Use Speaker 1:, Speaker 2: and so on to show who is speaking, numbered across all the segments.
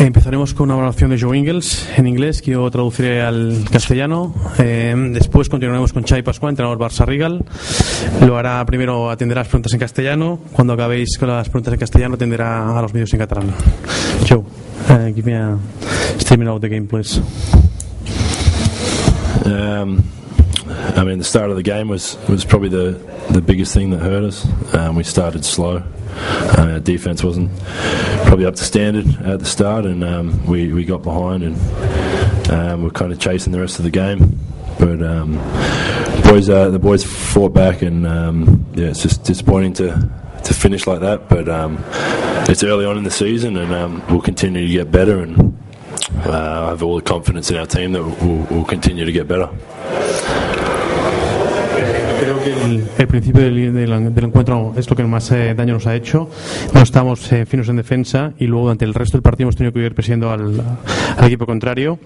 Speaker 1: Empezaremos con una evaluación de Joe Ingles en inglés, que yo traduciré al castellano. Eh, después continuaremos con Chai Pascual, entrenador Barça Rigal. Lo hará primero, atenderá las preguntas en castellano. Cuando acabéis con las preguntas en castellano, atenderá a los vídeos en catalán. Joe, uh, give me a statement of the game, please.
Speaker 2: Um, I mean, the start of the game was, was probably the, the biggest thing that hurt us. Um, we started slow. Uh, our defense wasn't probably up to standard at the start, and um, we, we got behind and um, we're kind of chasing the rest of the game. But um, boys, uh, the boys fought back, and um, yeah, it's just disappointing to to finish like that. But um, it's early on in the season, and um, we'll continue to get better. And uh, I have all the confidence in our team that we'll, we'll continue to get better.
Speaker 1: Que el, el principio del, del- del encuentro es lo que más eh, daño nos ha hecho. No estamos eh, finos en defensa y luego durante el resto del partido hemos tenido que ir persiguiendo al, al equipo contrario.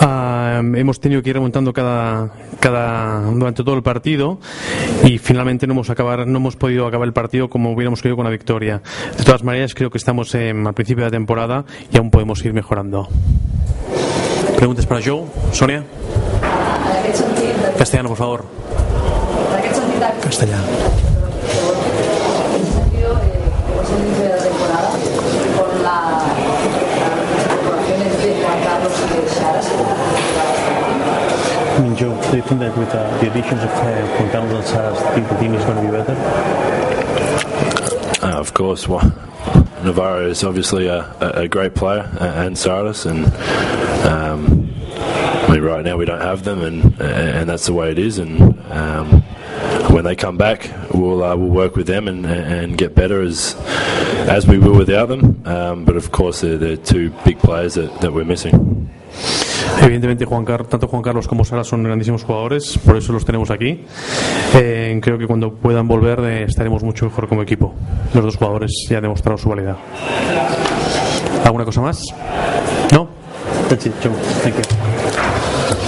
Speaker 1: Ah, hemos tenido que ir remontando cada, cada durante todo el partido y finalmente no hemos acabar, no hemos podido acabar el partido como hubiéramos querido con la victoria. De todas maneras, creo que estamos em, al principio de la temporada y aún podemos ir mejorando. Preguntas para Joe, Sonia. Castellano, por favor. Castellano. I mean, Joe, do you think that with uh, the additions of uh, and Saras, do you think the team is going to be better?
Speaker 2: Uh, of course. Well, Navarro is obviously a, a great player, uh, and Saras, and um, I mean, right now we don't have them, and and that's the way it is. And um, when they come back, we'll uh, we'll work with them and, and get better as as we will without them. Um, but of course, they're, they're two big players that, that we're missing.
Speaker 1: Evidentemente, Juan Car- tanto Juan Carlos como Sara son grandísimos jugadores, por eso los tenemos aquí. Eh, creo que cuando puedan volver eh, estaremos mucho mejor como equipo. Los dos jugadores ya han demostrado su validad. ¿Alguna cosa más? ¿No? That's it, Joe. Thank you.